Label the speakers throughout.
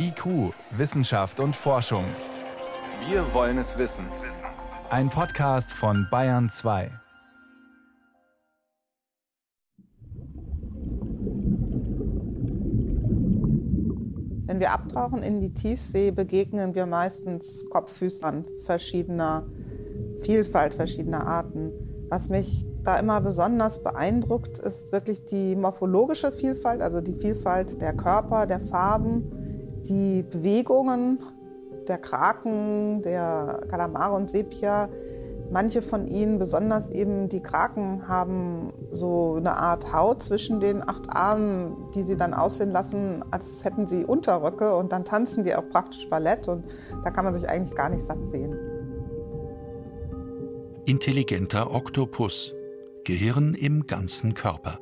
Speaker 1: IQ, Wissenschaft und Forschung. Wir wollen es wissen. Ein Podcast von Bayern 2.
Speaker 2: Wenn wir abtauchen in die Tiefsee, begegnen wir meistens Kopffüßern verschiedener Vielfalt, verschiedener Arten. Was mich da immer besonders beeindruckt, ist wirklich die morphologische Vielfalt, also die Vielfalt der Körper, der Farben, die Bewegungen der Kraken, der Kalamare und Sepia. Manche von ihnen, besonders eben die Kraken, haben so eine Art Haut zwischen den acht Armen, die sie dann aussehen lassen, als hätten sie Unterröcke und dann tanzen die auch praktisch Ballett und da kann man sich eigentlich gar nicht satt sehen.
Speaker 3: Intelligenter Oktopus. Gehirn im ganzen Körper.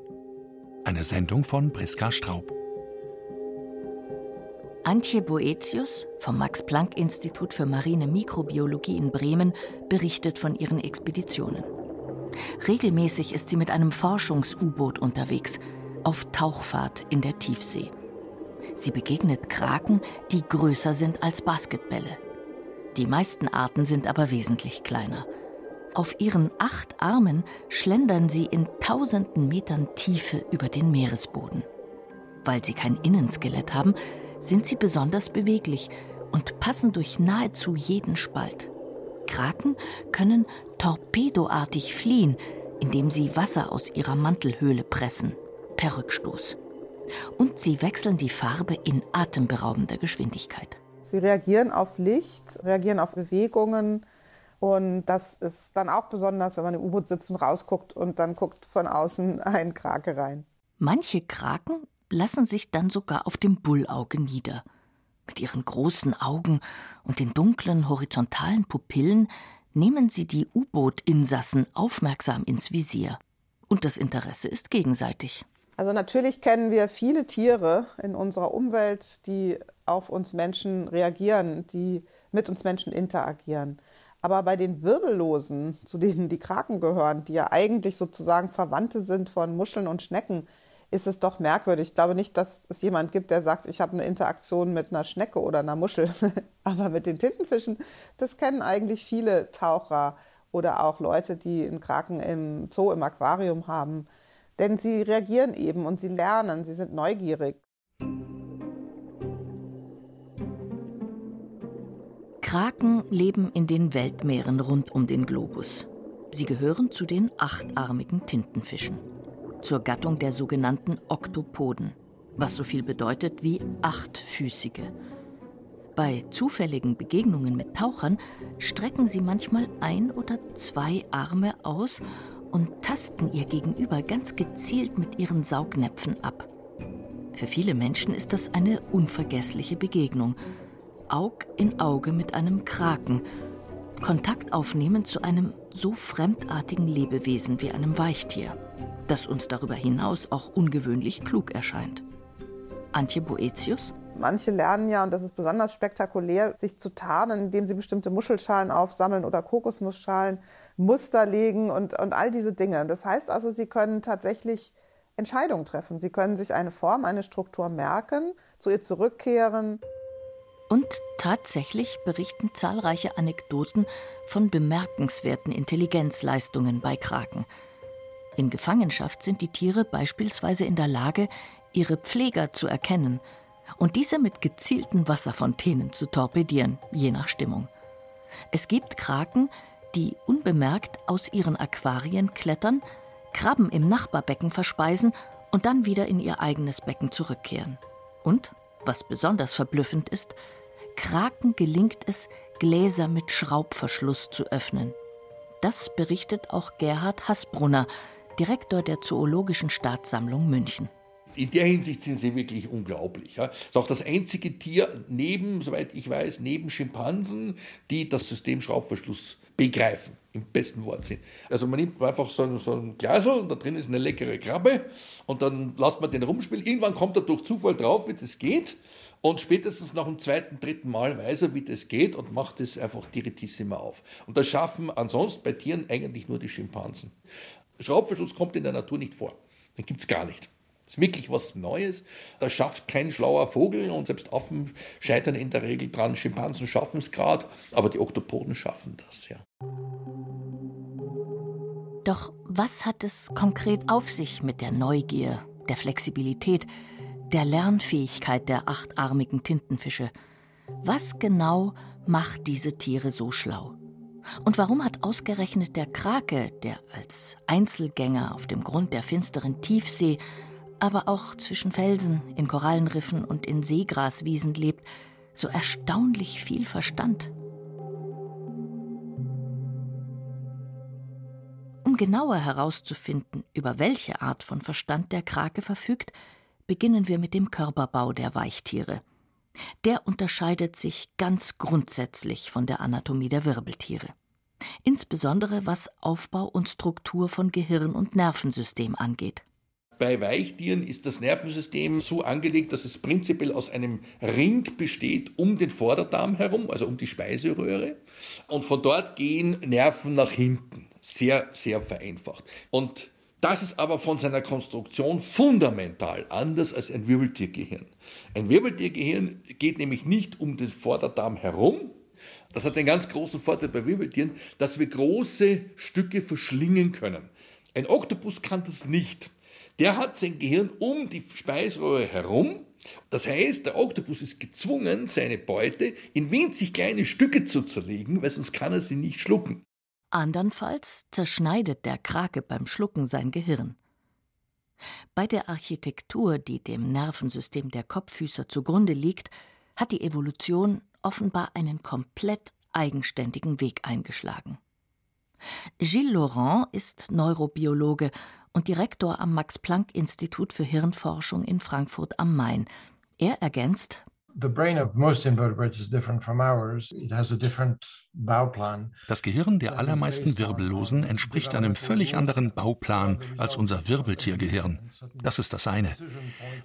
Speaker 3: Eine Sendung von Priska Straub.
Speaker 4: Antje Boetius vom Max-Planck-Institut für marine Mikrobiologie in Bremen berichtet von ihren Expeditionen. Regelmäßig ist sie mit einem Forschungs-U-Boot unterwegs, auf Tauchfahrt in der Tiefsee. Sie begegnet Kraken, die größer sind als Basketbälle. Die meisten Arten sind aber wesentlich kleiner. Auf ihren acht Armen schlendern sie in tausenden Metern Tiefe über den Meeresboden. Weil sie kein Innenskelett haben, sind sie besonders beweglich und passen durch nahezu jeden Spalt. Kraken können torpedoartig fliehen, indem sie Wasser aus ihrer Mantelhöhle pressen, per Rückstoß. Und sie wechseln die Farbe in atemberaubender Geschwindigkeit.
Speaker 2: Sie reagieren auf Licht, reagieren auf Bewegungen. Und das ist dann auch besonders, wenn man im U-Boot sitzt und rausguckt und dann guckt von außen ein Krake rein.
Speaker 4: Manche Kraken lassen sich dann sogar auf dem Bullauge nieder. Mit ihren großen Augen und den dunklen horizontalen Pupillen nehmen sie die U-Boot-Insassen aufmerksam ins Visier. Und das Interesse ist gegenseitig.
Speaker 2: Also natürlich kennen wir viele Tiere in unserer Umwelt, die auf uns Menschen reagieren, die mit uns Menschen interagieren. Aber bei den Wirbellosen, zu denen die Kraken gehören, die ja eigentlich sozusagen Verwandte sind von Muscheln und Schnecken, ist es doch merkwürdig. Ich glaube nicht, dass es jemand gibt, der sagt, ich habe eine Interaktion mit einer Schnecke oder einer Muschel. Aber mit den Tintenfischen, das kennen eigentlich viele Taucher oder auch Leute, die einen Kraken im Zoo, im Aquarium haben. Denn sie reagieren eben und sie lernen, sie sind neugierig.
Speaker 4: Kraken leben in den Weltmeeren rund um den Globus. Sie gehören zu den achtarmigen Tintenfischen zur Gattung der sogenannten Oktopoden, was so viel bedeutet wie achtfüßige. Bei zufälligen Begegnungen mit Tauchern strecken sie manchmal ein oder zwei Arme aus und tasten ihr Gegenüber ganz gezielt mit ihren Saugnäpfen ab. Für viele Menschen ist das eine unvergessliche Begegnung. Aug in Auge mit einem Kraken. Kontakt aufnehmen zu einem so fremdartigen Lebewesen wie einem Weichtier das uns darüber hinaus auch ungewöhnlich klug erscheint. Antje Boetius?
Speaker 2: Manche lernen ja, und das ist besonders spektakulär, sich zu tarnen, indem sie bestimmte Muschelschalen aufsammeln oder Kokosnussschalen, Muster legen und, und all diese Dinge. Das heißt also, sie können tatsächlich Entscheidungen treffen. Sie können sich eine Form, eine Struktur merken, zu ihr zurückkehren.
Speaker 4: Und tatsächlich berichten zahlreiche Anekdoten von bemerkenswerten Intelligenzleistungen bei Kraken – in Gefangenschaft sind die Tiere beispielsweise in der Lage, ihre Pfleger zu erkennen und diese mit gezielten Wasserfontänen zu torpedieren, je nach Stimmung. Es gibt Kraken, die unbemerkt aus ihren Aquarien klettern, Krabben im Nachbarbecken verspeisen und dann wieder in ihr eigenes Becken zurückkehren. Und, was besonders verblüffend ist, Kraken gelingt es, Gläser mit Schraubverschluss zu öffnen. Das berichtet auch Gerhard Hasbrunner, Direktor der Zoologischen Staatssammlung München.
Speaker 5: In der Hinsicht sind sie wirklich unglaublich. Ja. ist auch das einzige Tier neben, soweit ich weiß, neben Schimpansen, die das System Schraubverschluss begreifen, im besten Wortsinn. Also man nimmt einfach so ein, so ein Glasel und da drin ist eine leckere Krabbe und dann lässt man den rumspielen. Irgendwann kommt er durch Zufall drauf, wie das geht und spätestens nach dem zweiten, dritten Mal weiß er, wie das geht und macht es einfach direttissima auf. Und das schaffen ansonsten bei Tieren eigentlich nur die Schimpansen. Schraubverschluss kommt in der Natur nicht vor. Den gibt es gar nicht. Das ist wirklich was Neues. Das schafft kein schlauer Vogel und selbst Affen scheitern in der Regel dran. Schimpansen schaffen es gerade, aber die Oktopoden schaffen das, ja.
Speaker 4: Doch was hat es konkret auf sich mit der Neugier, der Flexibilität, der Lernfähigkeit der achtarmigen Tintenfische? Was genau macht diese Tiere so schlau? Und warum hat ausgerechnet der Krake, der als Einzelgänger auf dem Grund der finsteren Tiefsee aber auch zwischen Felsen, in Korallenriffen und in Seegraswiesen lebt, so erstaunlich viel Verstand. Um genauer herauszufinden, über welche Art von Verstand der Krake verfügt, beginnen wir mit dem Körperbau der Weichtiere. Der unterscheidet sich ganz grundsätzlich von der Anatomie der Wirbeltiere. Insbesondere was Aufbau und Struktur von Gehirn und Nervensystem angeht.
Speaker 5: Bei Weichtieren ist das Nervensystem so angelegt, dass es prinzipiell aus einem Ring besteht um den Vorderdarm herum, also um die Speiseröhre. Und von dort gehen Nerven nach hinten. Sehr, sehr vereinfacht. Und das ist aber von seiner Konstruktion fundamental anders als ein Wirbeltiergehirn. Ein Wirbeltiergehirn geht nämlich nicht um den Vorderdarm herum. Das hat den ganz großen Vorteil bei Wirbeltieren, dass wir große Stücke verschlingen können. Ein Oktopus kann das nicht. Der hat sein Gehirn um die Speiseröhre herum. Das heißt, der Oktopus ist gezwungen, seine Beute in winzig kleine Stücke zu zerlegen, weil sonst kann er sie nicht schlucken.
Speaker 4: Andernfalls zerschneidet der Krake beim Schlucken sein Gehirn. Bei der Architektur, die dem Nervensystem der Kopffüßer zugrunde liegt, hat die Evolution offenbar einen komplett eigenständigen Weg eingeschlagen. Gilles Laurent ist Neurobiologe und Direktor am Max-Planck-Institut für Hirnforschung in Frankfurt am Main. Er ergänzt:
Speaker 3: das Gehirn der allermeisten Wirbellosen entspricht einem völlig anderen Bauplan als unser Wirbeltiergehirn. Das ist das eine.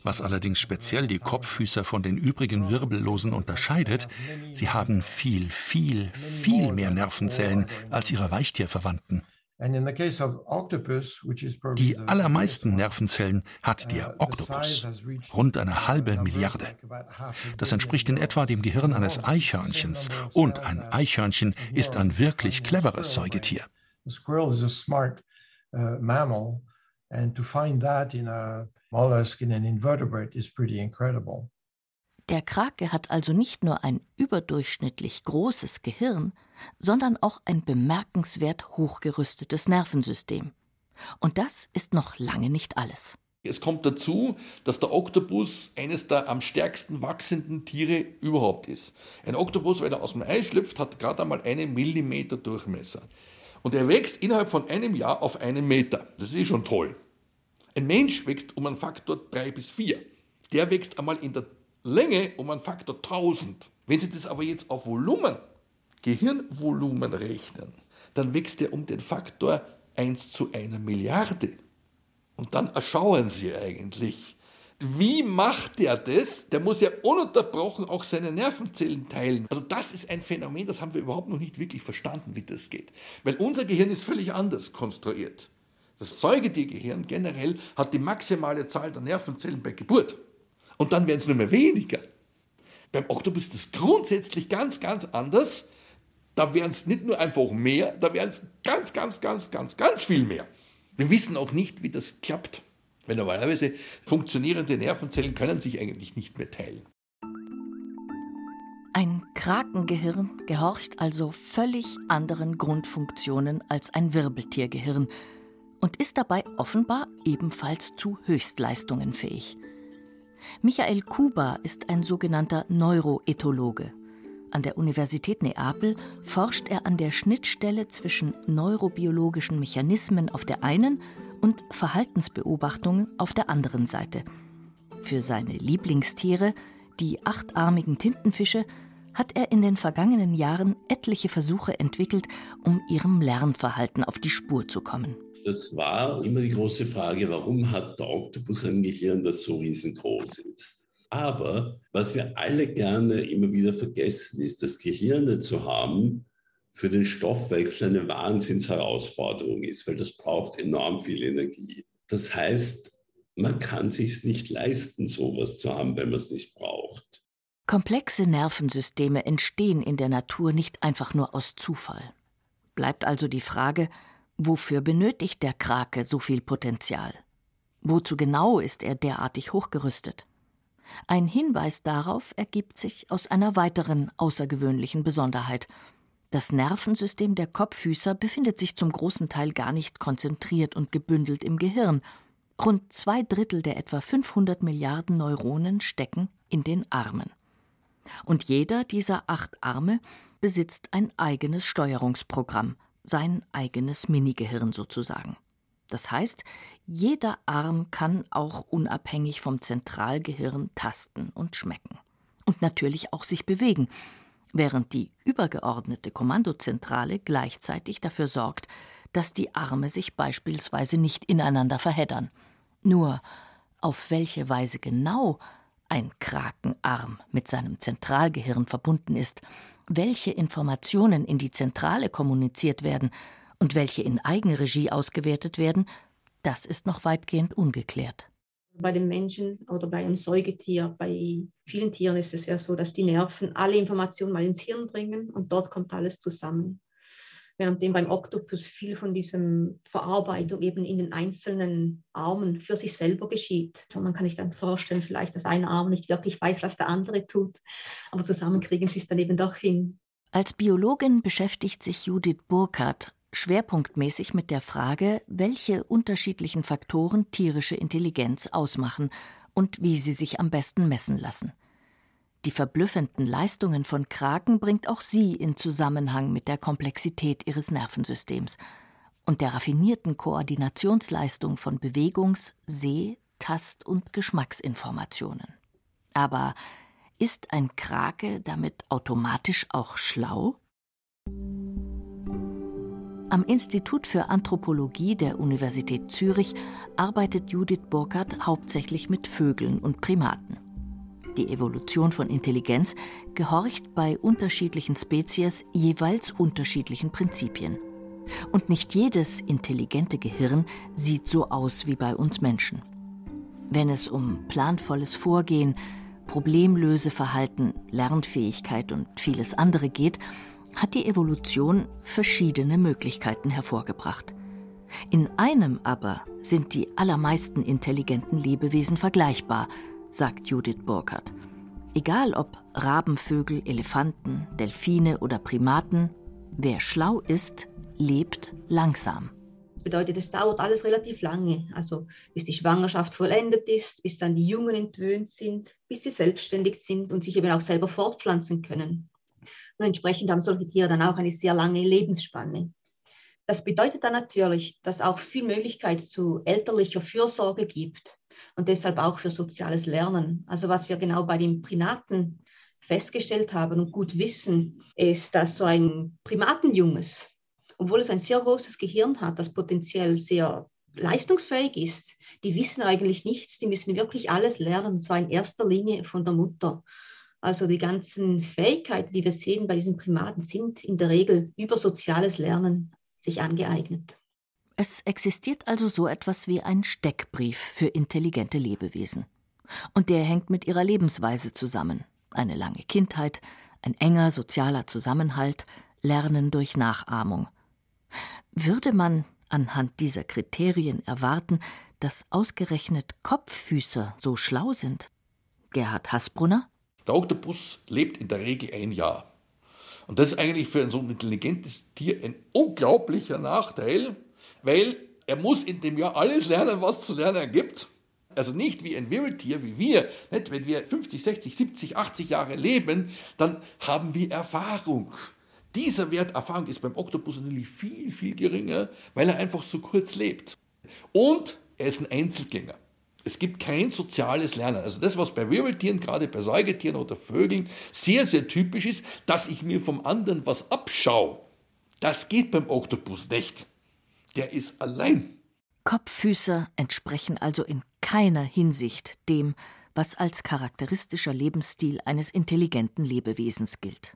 Speaker 3: Was allerdings speziell die Kopffüßer von den übrigen Wirbellosen unterscheidet, sie haben viel, viel, viel mehr Nervenzellen als ihre Weichtierverwandten. Die allermeisten Nervenzellen hat der uh, Oktopus, rund eine halbe Milliarde. Das entspricht in etwa dem Gehirn eines Eichhörnchens. Und ein Eichhörnchen ist ein wirklich cleveres Säugetier. And to find that in a mollusk, in an invertebrate, is pretty incredible.
Speaker 4: Der Krake hat also nicht nur ein überdurchschnittlich großes Gehirn, sondern auch ein bemerkenswert hochgerüstetes Nervensystem. Und das ist noch lange nicht alles.
Speaker 5: Es kommt dazu, dass der Oktopus eines der am stärksten wachsenden Tiere überhaupt ist. Ein Oktopus, wenn er aus dem Ei schlüpft, hat gerade einmal einen Millimeter Durchmesser. Und er wächst innerhalb von einem Jahr auf einen Meter. Das ist schon toll. Ein Mensch wächst um einen Faktor 3 bis 4. Der wächst einmal in der Länge um einen Faktor 1000. Wenn Sie das aber jetzt auf Volumen, Gehirnvolumen rechnen, dann wächst er um den Faktor 1 zu einer Milliarde. Und dann erschauen Sie eigentlich, wie macht der das? Der muss ja ununterbrochen auch seine Nervenzellen teilen. Also das ist ein Phänomen, das haben wir überhaupt noch nicht wirklich verstanden, wie das geht. Weil unser Gehirn ist völlig anders konstruiert. Das Säugetiergehirn generell hat die maximale Zahl der Nervenzellen bei Geburt und dann werden es nur mehr weniger. Beim Oktopus ist das grundsätzlich ganz, ganz anders. Da werden es nicht nur einfach mehr, da werden es ganz, ganz, ganz, ganz, ganz viel mehr. Wir wissen auch nicht, wie das klappt. Weil normalerweise funktionierende Nervenzellen können sich eigentlich nicht mehr teilen.
Speaker 4: Ein Krakengehirn gehorcht also völlig anderen Grundfunktionen als ein Wirbeltiergehirn und ist dabei offenbar ebenfalls zu Höchstleistungen fähig. Michael Kuba ist ein sogenannter Neuroethologe. An der Universität Neapel forscht er an der Schnittstelle zwischen neurobiologischen Mechanismen auf der einen und Verhaltensbeobachtungen auf der anderen Seite. Für seine Lieblingstiere, die achtarmigen Tintenfische, hat er in den vergangenen Jahren etliche Versuche entwickelt, um ihrem Lernverhalten auf die Spur zu kommen
Speaker 6: das war immer die große Frage, warum hat der Oktopus ein Gehirn, das so riesengroß ist? Aber was wir alle gerne immer wieder vergessen, ist, dass Gehirne zu haben für den Stoffwechsel eine Wahnsinnsherausforderung ist, weil das braucht enorm viel Energie. Das heißt, man kann sich nicht leisten, sowas zu haben, wenn man es nicht braucht.
Speaker 4: Komplexe Nervensysteme entstehen in der Natur nicht einfach nur aus Zufall. Bleibt also die Frage, wofür benötigt der Krake so viel Potenzial? Wozu genau ist er derartig hochgerüstet? Ein Hinweis darauf ergibt sich aus einer weiteren außergewöhnlichen Besonderheit. Das Nervensystem der Kopffüßer befindet sich zum großen Teil gar nicht konzentriert und gebündelt im Gehirn. Rund zwei Drittel der etwa 500 Milliarden Neuronen stecken in den Armen. Und jeder dieser acht Arme besitzt ein eigenes Steuerungsprogramm, sein eigenes Minigehirn sozusagen. Das heißt, jeder Arm kann auch unabhängig vom Zentralgehirn tasten und schmecken. Und natürlich auch sich bewegen, während die übergeordnete Kommandozentrale gleichzeitig dafür sorgt, dass die Arme sich beispielsweise nicht ineinander verheddern. Nur auf welche Weise genau ein Krakenarm mit seinem Zentralgehirn verbunden ist, welche Informationen in die Zentrale kommuniziert werden und welche in Eigenregie ausgewertet werden, das ist noch weitgehend ungeklärt.
Speaker 7: Bei den Menschen oder bei einem Säugetier, bei vielen Tieren ist es ja so, dass die Nerven alle Informationen mal ins Hirn bringen und dort kommt alles zusammen. Währenddem beim Oktopus viel von diesem Verarbeitung eben in den einzelnen Armen für sich selber geschieht. Also man kann sich dann vorstellen, vielleicht, dass ein Arm nicht wirklich weiß, was der andere tut, aber zusammen kriegen sie es dann eben doch hin.
Speaker 4: Als Biologin beschäftigt sich Judith Burkhardt schwerpunktmäßig mit der Frage, welche unterschiedlichen Faktoren tierische Intelligenz ausmachen und wie sie sich am besten messen lassen. Die verblüffenden Leistungen von Kraken bringt auch sie in Zusammenhang mit der Komplexität ihres Nervensystems und der raffinierten Koordinationsleistung von Bewegungs-, Seh-, Tast- und Geschmacksinformationen. Aber ist ein Krake damit automatisch auch schlau? Am Institut für Anthropologie der Universität Zürich arbeitet Judith Burkhardt hauptsächlich mit Vögeln und Primaten. Die Evolution von Intelligenz gehorcht bei unterschiedlichen Spezies jeweils unterschiedlichen Prinzipien. Und nicht jedes intelligente Gehirn sieht so aus wie bei uns Menschen. Wenn es um planvolles Vorgehen, Problemlöseverhalten, Lernfähigkeit und vieles andere geht, hat die Evolution verschiedene Möglichkeiten hervorgebracht. In einem aber sind die allermeisten intelligenten Lebewesen vergleichbar, sagt Judith Burkhardt. Egal ob Rabenvögel, Elefanten, Delfine oder Primaten, wer schlau ist, lebt langsam.
Speaker 7: Das bedeutet, es dauert alles relativ lange. Also bis die Schwangerschaft vollendet ist, bis dann die Jungen entwöhnt sind, bis sie selbstständig sind und sich eben auch selber fortpflanzen können. Und entsprechend haben solche Tiere dann auch eine sehr lange Lebensspanne. Das bedeutet dann natürlich, dass auch viel Möglichkeit zu elterlicher Fürsorge gibt und deshalb auch für soziales Lernen. Also was wir genau bei den Primaten festgestellt haben und gut wissen, ist, dass so ein Primatenjunges, obwohl es ein sehr großes Gehirn hat, das potenziell sehr leistungsfähig ist, die wissen eigentlich nichts, die müssen wirklich alles lernen, und zwar in erster Linie von der Mutter. Also die ganzen Fähigkeiten, die wir sehen bei diesen Primaten, sind in der Regel über soziales Lernen sich angeeignet.
Speaker 4: Es existiert also so etwas wie ein Steckbrief für intelligente Lebewesen. Und der hängt mit ihrer Lebensweise zusammen. Eine lange Kindheit, ein enger sozialer Zusammenhalt, Lernen durch Nachahmung. Würde man anhand dieser Kriterien erwarten, dass ausgerechnet Kopffüßer so schlau sind? Gerhard Hasbrunner
Speaker 5: der Oktopus lebt in der Regel ein Jahr. Und das ist eigentlich für ein so intelligentes Tier ein unglaublicher Nachteil, weil er muss in dem Jahr alles lernen, was zu lernen gibt. Also nicht wie ein Wirbeltier wie wir. Nicht? Wenn wir 50, 60, 70, 80 Jahre leben, dann haben wir Erfahrung. Dieser Wert Erfahrung ist beim Oktopus natürlich viel, viel geringer, weil er einfach so kurz lebt. Und er ist ein Einzelgänger. Es gibt kein soziales Lernen. Also das, was bei Wirbeltieren, gerade bei Säugetieren oder Vögeln, sehr, sehr typisch ist, dass ich mir vom anderen was abschaue. Das geht beim Oktopus nicht. Der ist allein.
Speaker 4: Kopffüßer entsprechen also in keiner Hinsicht dem, was als charakteristischer Lebensstil eines intelligenten Lebewesens gilt.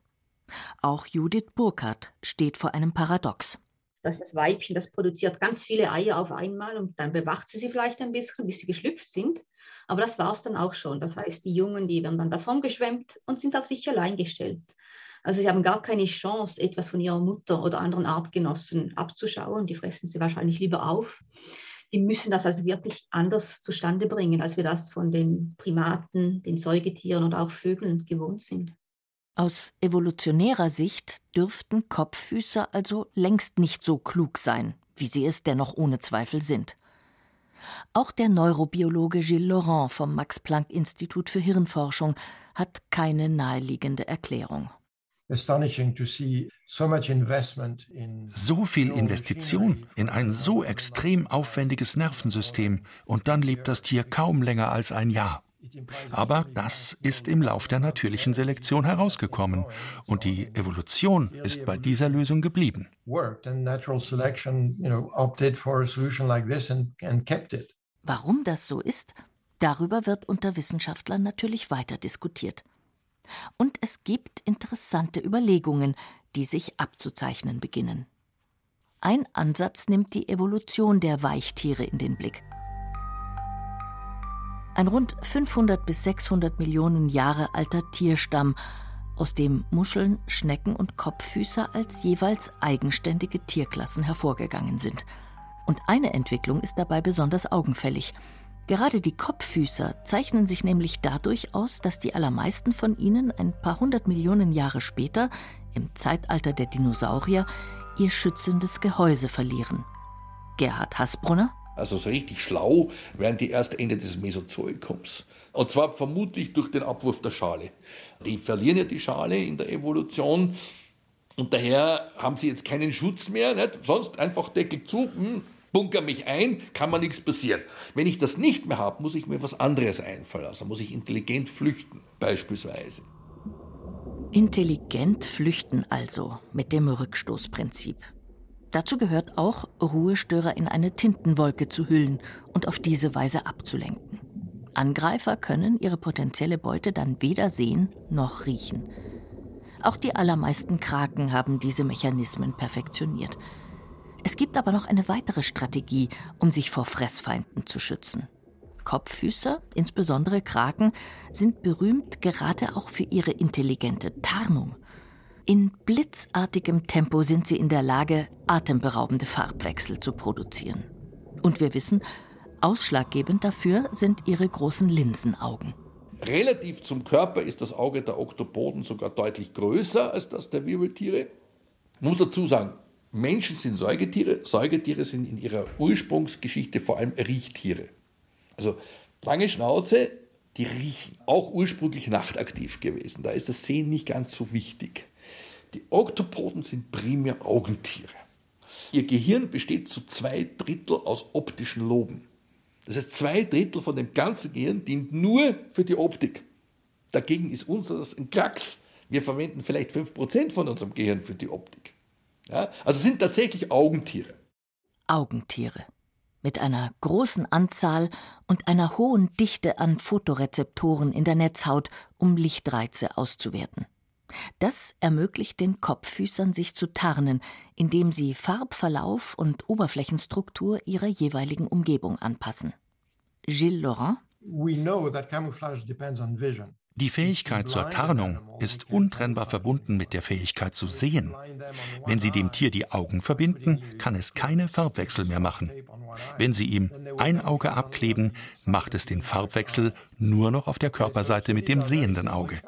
Speaker 4: Auch Judith Burkhardt steht vor einem Paradox.
Speaker 7: Das Weibchen, das produziert ganz viele Eier auf einmal und dann bewacht sie sie vielleicht ein bisschen, bis sie geschlüpft sind. Aber das war es dann auch schon. Das heißt, die Jungen, die werden dann davon geschwemmt und sind auf sich allein gestellt. Also sie haben gar keine Chance, etwas von ihrer Mutter oder anderen Artgenossen abzuschauen. Die fressen sie wahrscheinlich lieber auf. Die müssen das also wirklich anders zustande bringen, als wir das von den Primaten, den Säugetieren oder auch Vögeln gewohnt sind.
Speaker 4: Aus evolutionärer Sicht dürften Kopffüßer also längst nicht so klug sein, wie sie es dennoch ohne Zweifel sind. Auch der Neurobiologe Gilles Laurent vom Max Planck Institut für Hirnforschung hat keine naheliegende Erklärung.
Speaker 3: So viel Investition in ein so extrem aufwendiges Nervensystem und dann lebt das Tier kaum länger als ein Jahr. Aber das ist im Lauf der natürlichen Selektion herausgekommen und die Evolution ist bei dieser Lösung geblieben.
Speaker 4: Warum das so ist, darüber wird unter Wissenschaftlern natürlich weiter diskutiert. Und es gibt interessante Überlegungen, die sich abzuzeichnen beginnen. Ein Ansatz nimmt die Evolution der Weichtiere in den Blick. Ein rund 500 bis 600 Millionen Jahre alter Tierstamm, aus dem Muscheln, Schnecken und Kopffüßer als jeweils eigenständige Tierklassen hervorgegangen sind. Und eine Entwicklung ist dabei besonders augenfällig. Gerade die Kopffüßer zeichnen sich nämlich dadurch aus, dass die allermeisten von ihnen ein paar hundert Millionen Jahre später, im Zeitalter der Dinosaurier, ihr schützendes Gehäuse verlieren. Gerhard Hasbrunner
Speaker 5: also so richtig schlau werden die erst Ende des Mesozoikums. Und zwar vermutlich durch den Abwurf der Schale. Die verlieren ja die Schale in der Evolution und daher haben sie jetzt keinen Schutz mehr. Nicht? Sonst einfach Deckel zu, hm, bunker mich ein, kann mir nichts passieren. Wenn ich das nicht mehr habe, muss ich mir was anderes einfallen lassen. Muss ich intelligent flüchten, beispielsweise.
Speaker 4: Intelligent flüchten also mit dem Rückstoßprinzip. Dazu gehört auch, Ruhestörer in eine Tintenwolke zu hüllen und auf diese Weise abzulenken. Angreifer können ihre potenzielle Beute dann weder sehen noch riechen. Auch die allermeisten Kraken haben diese Mechanismen perfektioniert. Es gibt aber noch eine weitere Strategie, um sich vor Fressfeinden zu schützen. Kopffüßer, insbesondere Kraken, sind berühmt gerade auch für ihre intelligente Tarnung. In blitzartigem Tempo sind sie in der Lage, atemberaubende Farbwechsel zu produzieren. Und wir wissen, ausschlaggebend dafür sind ihre großen Linsenaugen.
Speaker 5: Relativ zum Körper ist das Auge der Oktopoden sogar deutlich größer als das der Wirbeltiere. Ich muss dazu sagen, Menschen sind Säugetiere, Säugetiere sind in ihrer Ursprungsgeschichte vor allem Riechtiere. Also lange Schnauze, die riechen, auch ursprünglich nachtaktiv gewesen. Da ist das Sehen nicht ganz so wichtig. Die Oktopoden sind primär Augentiere. Ihr Gehirn besteht zu zwei Drittel aus optischen Loben. Das heißt, zwei Drittel von dem ganzen Gehirn dient nur für die Optik. Dagegen ist unseres ein Klacks. Wir verwenden vielleicht 5% von unserem Gehirn für die Optik. Ja? Also sind tatsächlich Augentiere.
Speaker 4: Augentiere. Mit einer großen Anzahl und einer hohen Dichte an Fotorezeptoren in der Netzhaut, um Lichtreize auszuwerten. Das ermöglicht den Kopffüßern, sich zu tarnen, indem sie Farbverlauf und Oberflächenstruktur ihrer jeweiligen Umgebung anpassen. Gilles Laurent
Speaker 3: die Fähigkeit zur Tarnung ist untrennbar verbunden mit der Fähigkeit zu sehen. Wenn Sie dem Tier die Augen verbinden, kann es keine Farbwechsel mehr machen. Wenn Sie ihm ein Auge abkleben, macht es den Farbwechsel nur noch auf der Körperseite mit dem sehenden Auge.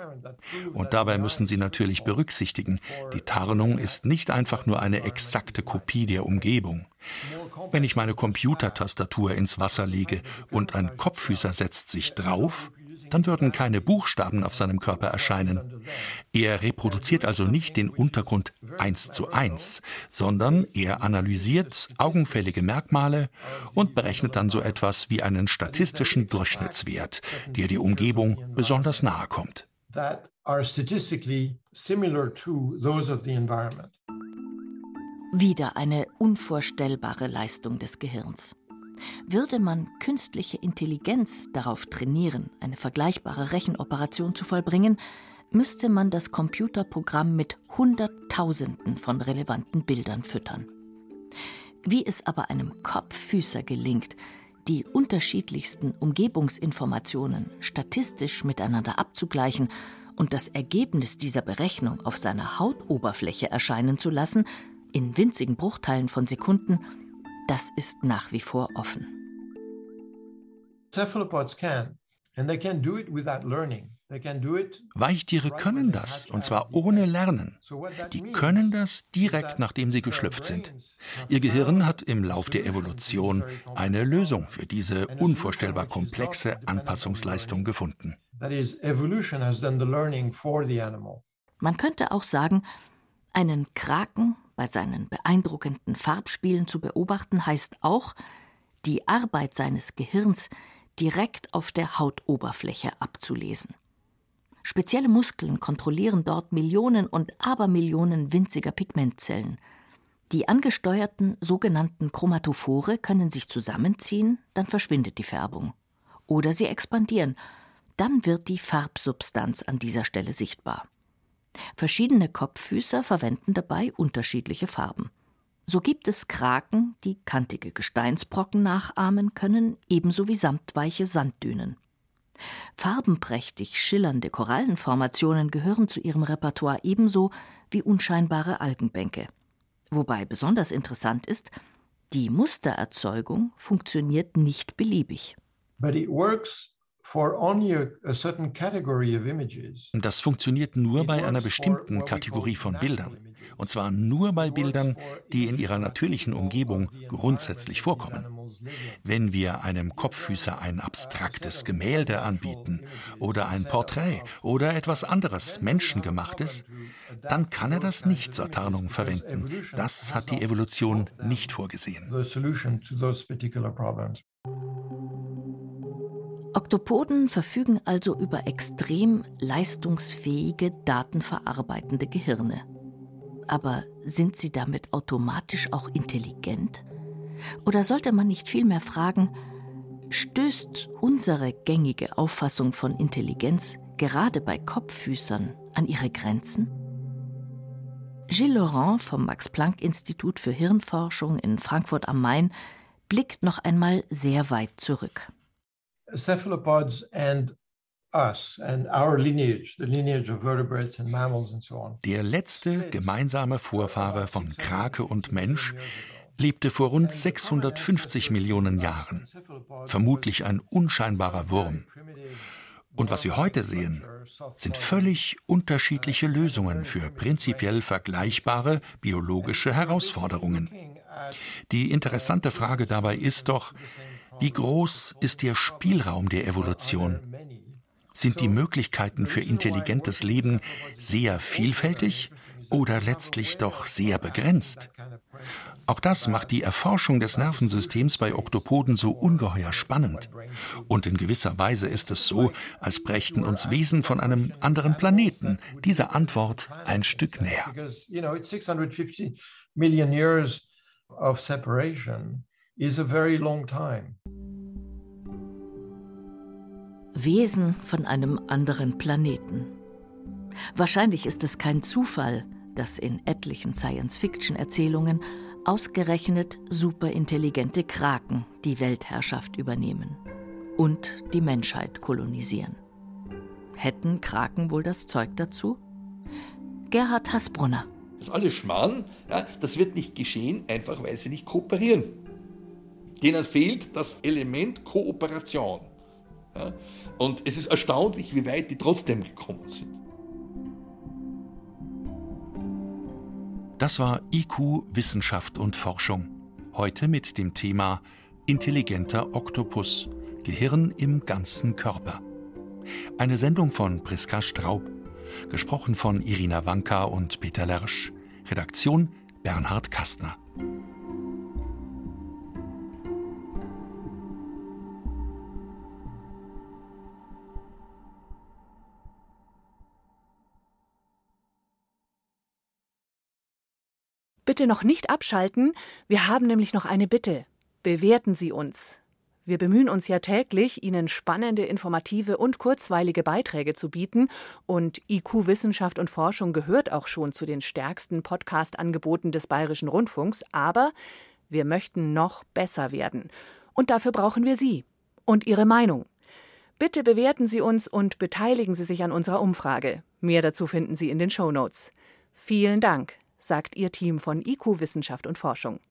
Speaker 3: Und dabei müssen Sie natürlich berücksichtigen, die Tarnung ist nicht einfach nur eine exakte Kopie der Umgebung. Wenn ich meine Computertastatur ins Wasser lege und ein Kopffüßer setzt sich drauf, dann würden keine Buchstaben auf seinem Körper erscheinen. Er reproduziert also nicht den Untergrund eins zu eins, sondern er analysiert augenfällige Merkmale und berechnet dann so etwas wie einen statistischen Durchschnittswert, der die Umgebung besonders nahe kommt.
Speaker 4: Wieder eine unvorstellbare Leistung des Gehirns. Würde man künstliche Intelligenz darauf trainieren, eine vergleichbare Rechenoperation zu vollbringen, müsste man das Computerprogramm mit Hunderttausenden von relevanten Bildern füttern. Wie es aber einem Kopffüßer gelingt, die unterschiedlichsten Umgebungsinformationen statistisch miteinander abzugleichen und das Ergebnis dieser Berechnung auf seiner Hautoberfläche erscheinen zu lassen, in winzigen Bruchteilen von Sekunden, das ist nach wie vor offen.
Speaker 3: Cephalopods can, and they can do it without learning. Weichtiere können das, und zwar ohne Lernen. Die können das direkt, nachdem sie geschlüpft sind. Ihr Gehirn hat im Lauf der Evolution eine Lösung für diese unvorstellbar komplexe Anpassungsleistung gefunden.
Speaker 4: Man könnte auch sagen, einen Kraken bei seinen beeindruckenden Farbspielen zu beobachten, heißt auch, die Arbeit seines Gehirns direkt auf der Hautoberfläche abzulesen. Spezielle Muskeln kontrollieren dort Millionen und Abermillionen winziger Pigmentzellen. Die angesteuerten sogenannten Chromatophore können sich zusammenziehen, dann verschwindet die Färbung. Oder sie expandieren, dann wird die Farbsubstanz an dieser Stelle sichtbar. Verschiedene Kopffüßer verwenden dabei unterschiedliche Farben. So gibt es Kraken, die kantige Gesteinsbrocken nachahmen können, ebenso wie samtweiche Sanddünen. Farbenprächtig schillernde Korallenformationen gehören zu ihrem Repertoire ebenso wie unscheinbare Algenbänke. Wobei besonders interessant ist, die Mustererzeugung funktioniert nicht beliebig.
Speaker 3: But it works das funktioniert nur bei einer bestimmten Kategorie von Bildern. Und zwar nur bei Bildern, die in ihrer natürlichen Umgebung grundsätzlich vorkommen. Wenn wir einem Kopffüßer ein abstraktes Gemälde anbieten oder ein Porträt oder etwas anderes Menschengemachtes, dann kann er das nicht zur Tarnung verwenden. Das hat die Evolution nicht vorgesehen.
Speaker 4: Oktopoden verfügen also über extrem leistungsfähige, datenverarbeitende Gehirne. Aber sind sie damit automatisch auch intelligent? Oder sollte man nicht vielmehr fragen, stößt unsere gängige Auffassung von Intelligenz gerade bei Kopffüßern an ihre Grenzen? Gilles Laurent vom Max-Planck-Institut für Hirnforschung in Frankfurt am Main blickt noch einmal sehr weit zurück.
Speaker 3: Cephalopods and der letzte gemeinsame Vorfahre von Krake und Mensch lebte vor rund 650 Millionen Jahren, vermutlich ein unscheinbarer Wurm. Und was wir heute sehen, sind völlig unterschiedliche Lösungen für prinzipiell vergleichbare biologische Herausforderungen. Die interessante Frage dabei ist doch, wie groß ist der Spielraum der Evolution? Sind die Möglichkeiten für intelligentes Leben sehr vielfältig oder letztlich doch sehr begrenzt? Auch das macht die Erforschung des Nervensystems bei Oktopoden so ungeheuer spannend. Und in gewisser Weise ist es so, als brächten uns Wesen von einem anderen Planeten diese Antwort ein Stück näher. Is a very long time.
Speaker 4: Wesen von einem anderen Planeten. Wahrscheinlich ist es kein Zufall, dass in etlichen Science-Fiction-Erzählungen ausgerechnet superintelligente Kraken die Weltherrschaft übernehmen und die Menschheit kolonisieren. Hätten Kraken wohl das Zeug dazu? Gerhard Hasbrunner.
Speaker 5: Das ist alles Schmarrn. Ja, das wird nicht geschehen, einfach weil sie nicht kooperieren. Denen fehlt das Element Kooperation. Ja, und es ist erstaunlich, wie weit die trotzdem gekommen sind.
Speaker 3: Das war IQ Wissenschaft und Forschung. Heute mit dem Thema Intelligenter Oktopus, Gehirn im ganzen Körper. Eine Sendung von Priska Straub, gesprochen von Irina Wanka und Peter Lersch. Redaktion Bernhard Kastner.
Speaker 8: Bitte noch nicht abschalten, wir haben nämlich noch eine Bitte. Bewerten Sie uns. Wir bemühen uns ja täglich, Ihnen spannende, informative und kurzweilige Beiträge zu bieten, und IQ Wissenschaft und Forschung gehört auch schon zu den stärksten Podcast-Angeboten des Bayerischen Rundfunks, aber Wir möchten noch besser werden. Und dafür brauchen wir Sie und Ihre Meinung. Bitte bewerten Sie uns und beteiligen Sie sich an unserer Umfrage. Mehr dazu finden Sie in den Show Notes. Vielen Dank, sagt Ihr Team von IQ Wissenschaft und Forschung.